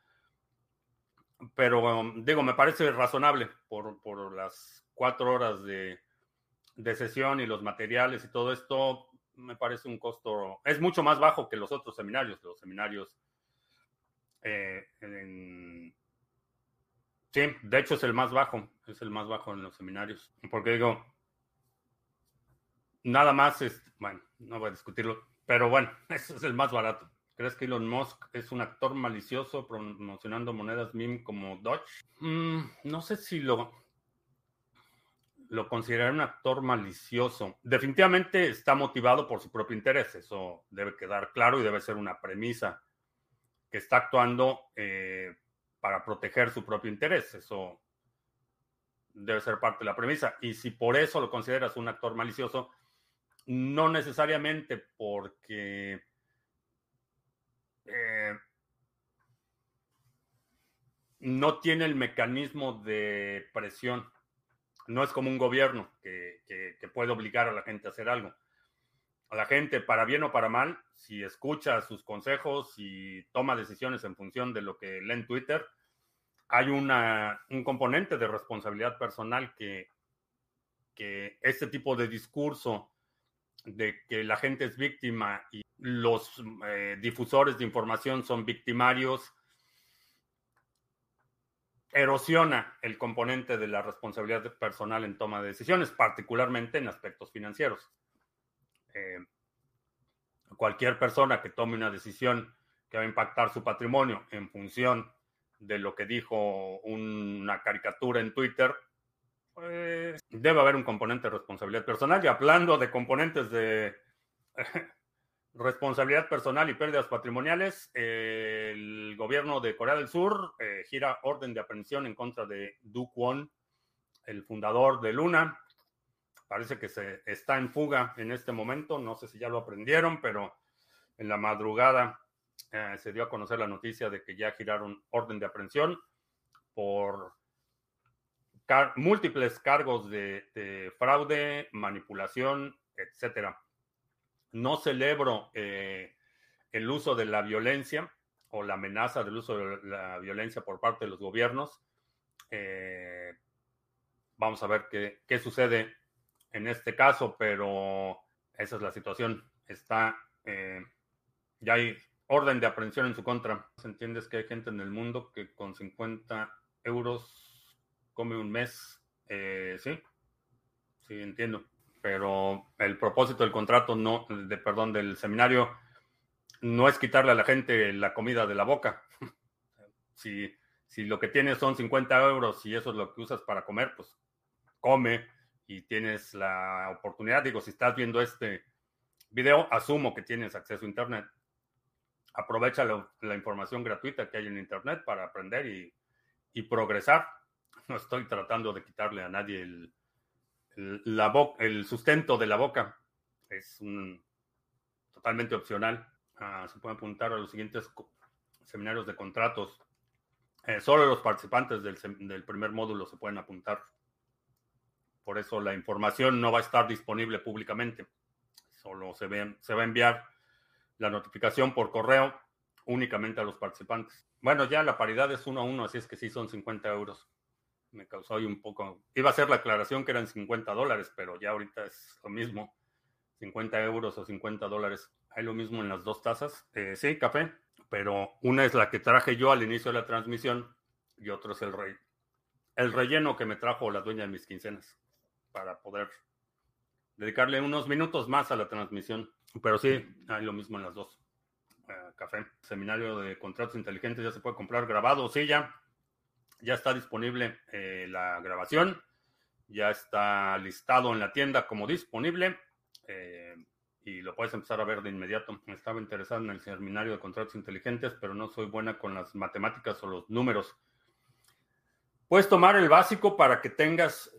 pero digo, me parece razonable por, por las cuatro horas de, de sesión y los materiales y todo esto, me parece un costo, es mucho más bajo que los otros seminarios, los seminarios eh, sí, de hecho es el más bajo, es el más bajo en los seminarios, porque digo, nada más es, bueno, no voy a discutirlo, pero bueno, ese es el más barato. ¿Crees que Elon Musk es un actor malicioso promocionando monedas meme como Dodge? Mm, no sé si lo, lo consideraría un actor malicioso. Definitivamente está motivado por su propio interés, eso debe quedar claro y debe ser una premisa que está actuando eh, para proteger su propio interés, eso debe ser parte de la premisa. Y si por eso lo consideras un actor malicioso, no necesariamente porque eh, no tiene el mecanismo de presión no es como un gobierno que, puede obligar a la gente a hacer algo. A la gente, para bien o para mal, si escucha sus consejos y toma decisiones en función de lo que lee en Twitter, hay una, un componente de responsabilidad personal que, que este tipo de discurso de que la gente es víctima y los eh, difusores de información son victimarios, erosiona el componente de la responsabilidad personal en toma de decisiones, particularmente en aspectos financieros. Eh, cualquier persona que tome una decisión que va a impactar su patrimonio en función de lo que dijo una caricatura en Twitter, pues debe haber un componente de responsabilidad personal. Y hablando de componentes de Responsabilidad personal y pérdidas patrimoniales. el gobierno de Corea del Sur eh, gira orden de aprehensión en contra de Du Kwon, el fundador de Luna. Parece que se está en fuga en este momento. No sé si ya lo aprendieron, pero en la madrugada eh, se dio a conocer la noticia de que ya giraron orden de aprehensión por múltiples cargos de, de fraude, manipulación, etcétera. No celebro eh, el uso de la violencia o la amenaza del uso de la violencia por parte de los gobiernos. Eh, vamos a ver qué, sucede en este caso, pero esa es la situación. Está, eh, ya hay orden de aprehensión en su contra. ¿Entiendes que hay gente en el mundo que con 50 euros come un mes? sí, sí, entiendo pero el propósito del contrato, no, de, perdón, del seminario, no es quitarle a la gente la comida de la boca. si, si lo que tienes son 50 euros y eso es lo que usas para comer, pues come y tienes la oportunidad. Digo, si estás viendo este video, asumo que tienes acceso a Internet. Aprovecha la, información gratuita que hay en Internet para aprender y, progresar. No estoy tratando de quitarle a nadie el, el sustento de la boca es totalmente opcional. Ah, se puede apuntar a los siguientes seminarios de contratos. Eh, solo los participantes del, primer módulo se pueden apuntar. Por eso la información no va a estar disponible públicamente. Solo se va a enviar la notificación por correo únicamente a los participantes. Bueno, ya la paridad es uno a uno, así es que sí son 50 euros me causó ahí un poco. Iba a ser la aclaración que eran 50 dólares, pero ya ahorita es lo mismo. 50 euros o 50 dólares. Hay lo mismo en las dos tazas. Eh, sí, café, pero una es la que traje yo al inicio de la transmisión y otro es. El relleno que me trajo la dueña de mis quincenas para poder dedicarle unos minutos más a la transmisión. Pero sí, hay lo mismo en las dos. Eh, café. Seminario de contratos inteligentes ya se puede comprar grabado, sí, ya ya está disponible eh, la grabación. Ya está listado en la tienda como disponible eh, y lo puedes empezar a ver de inmediato. Estaba interesado en el seminario de contratos inteligentes, pero no soy buena con las matemáticas o los números. Puedes tomar el básico para que tengas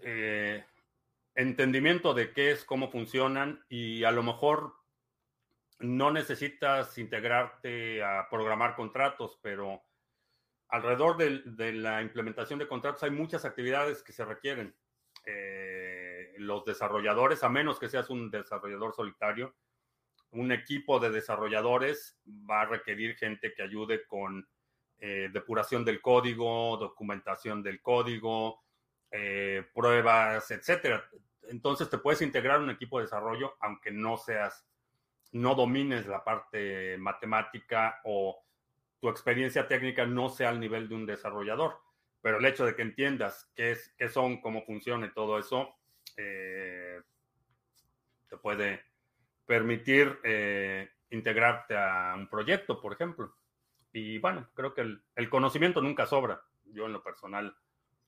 entendimiento de qué es, cómo funcionan y a lo mejor no necesitas integrarte a programar contratos, pero alrededor de, la implementación de contratos hay muchas actividades que se requieren. Eh, los desarrolladores, a menos que seas un desarrollador solitario, un equipo de desarrolladores va a requerir gente que ayude con eh, depuración del código, documentación del código, eh, pruebas, etcétera. Entonces te puedes integrar un equipo de desarrollo aunque no seas, no domines la parte matemática o tu experiencia técnica no sea al nivel de un desarrollador. Pero el hecho de que entiendas qué, es, qué son, cómo funciona y todo eso, eh, te puede permitir eh, integrarte a un proyecto, por ejemplo. Y bueno, creo que el, el conocimiento nunca sobra. Yo en lo personal,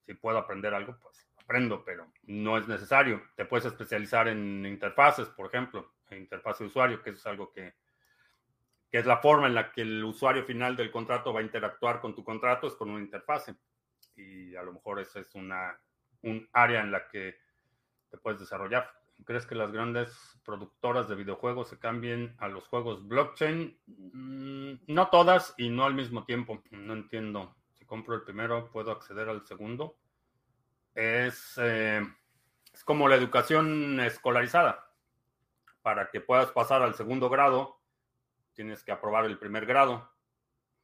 si puedo aprender algo, pues aprendo, pero no es necesario. Te puedes especializar en interfaces, por ejemplo, en interfaz de usuario, que es algo que, que es la forma en la que el usuario final del contrato va a interactuar con tu contrato, es con una interfase. Y a lo mejor esa es una, un área en la que te puedes desarrollar. ¿Crees que las grandes productoras de videojuegos se cambien a los juegos blockchain? Mm, no todas y no al mismo tiempo. No entiendo. Si compro el primero, ¿puedo acceder al segundo? es, eh, es como la educación escolarizada. Para que puedas pasar al segundo grado, tienes que aprobar el primer grado.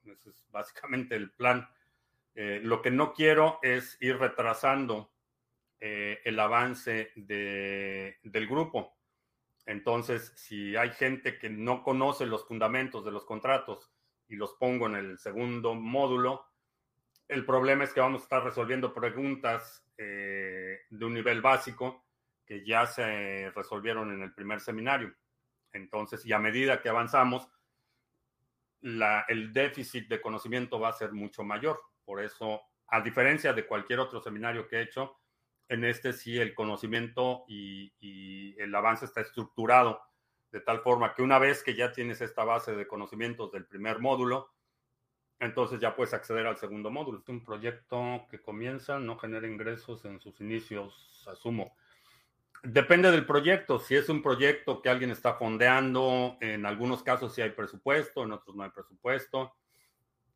Ese es básicamente el plan. Eh, lo que no quiero es ir retrasando eh, el avance de, del grupo. Entonces, si hay gente que no conoce los fundamentos de los contratos y los pongo en el segundo módulo, el problema es que vamos a estar resolviendo preguntas eh, de un nivel básico que ya se resolvieron en el primer seminario. Entonces, y a medida que avanzamos, la, el déficit de conocimiento va a ser mucho mayor. Por eso, a diferencia de cualquier otro seminario que he hecho, en este sí el conocimiento y, y el avance está estructurado de tal forma que una vez que ya tienes esta base de conocimientos del primer módulo, entonces ya puedes acceder al segundo módulo. Un proyecto que comienza no genera ingresos en sus inicios, asumo. Depende del proyecto. Si es un proyecto que alguien está fondeando, en algunos casos sí hay presupuesto, en otros no hay presupuesto.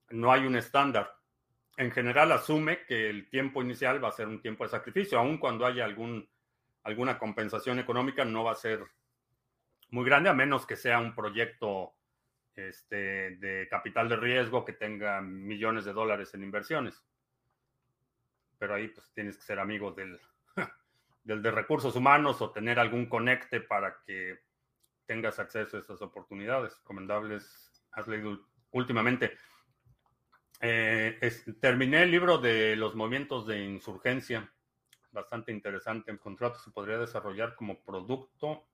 No hay un estándar. En general asume que el tiempo inicial va a ser un tiempo de sacrificio, aun cuando haya algún, alguna compensación económica, no va a ser muy grande, a menos que sea un proyecto este, de capital de riesgo que tenga millones de dólares en inversiones. Pero ahí pues tienes que ser amigo del, del de recursos humanos o tener algún conecte para que tengas acceso a esas oportunidades. Recomendables, has leído últimamente. Eh, terminé el libro de los movimientos de insurgencia, bastante interesante. El contrato se podría desarrollar como producto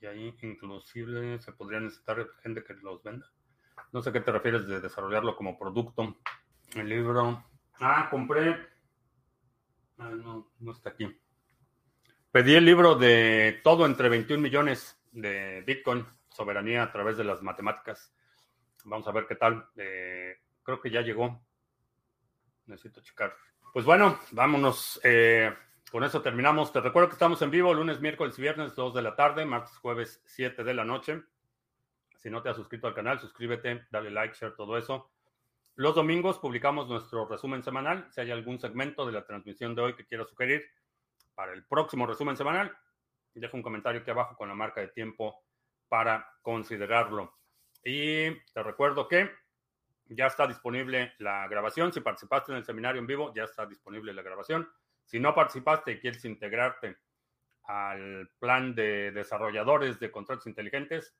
y ahí inclusive se podría necesitar gente que los venda. No sé qué te refieres de desarrollarlo como producto. El libro. Ah, compré. Ah, no, no está aquí. Pedí el libro de todo entre 21 millones de Bitcoin, soberanía a través de las matemáticas. Vamos a ver qué tal. Eh, creo que ya llegó. Necesito checar. Pues bueno, vámonos. Eh, con eso terminamos. Te recuerdo que estamos en vivo lunes, miércoles y viernes, 2 de la tarde, martes, jueves, 7 de la noche. Si no te has suscrito al canal, suscríbete, dale like, share, todo eso. Los domingos publicamos nuestro resumen semanal. Si hay algún segmento de la transmisión de hoy que quieras sugerir para el próximo resumen semanal, deja un comentario aquí abajo con la marca de tiempo para considerarlo. Y te recuerdo que ya está disponible la grabación. Si participaste en el seminario en vivo, ya está disponible la grabación. Si no participaste y quieres integrarte al plan de desarrolladores de contratos inteligentes,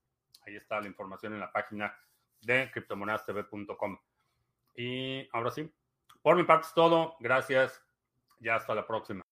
ahí está la información en la página de criptomonastv.com. Y ahora sí, por mi parte es todo. Gracias. Ya hasta la próxima.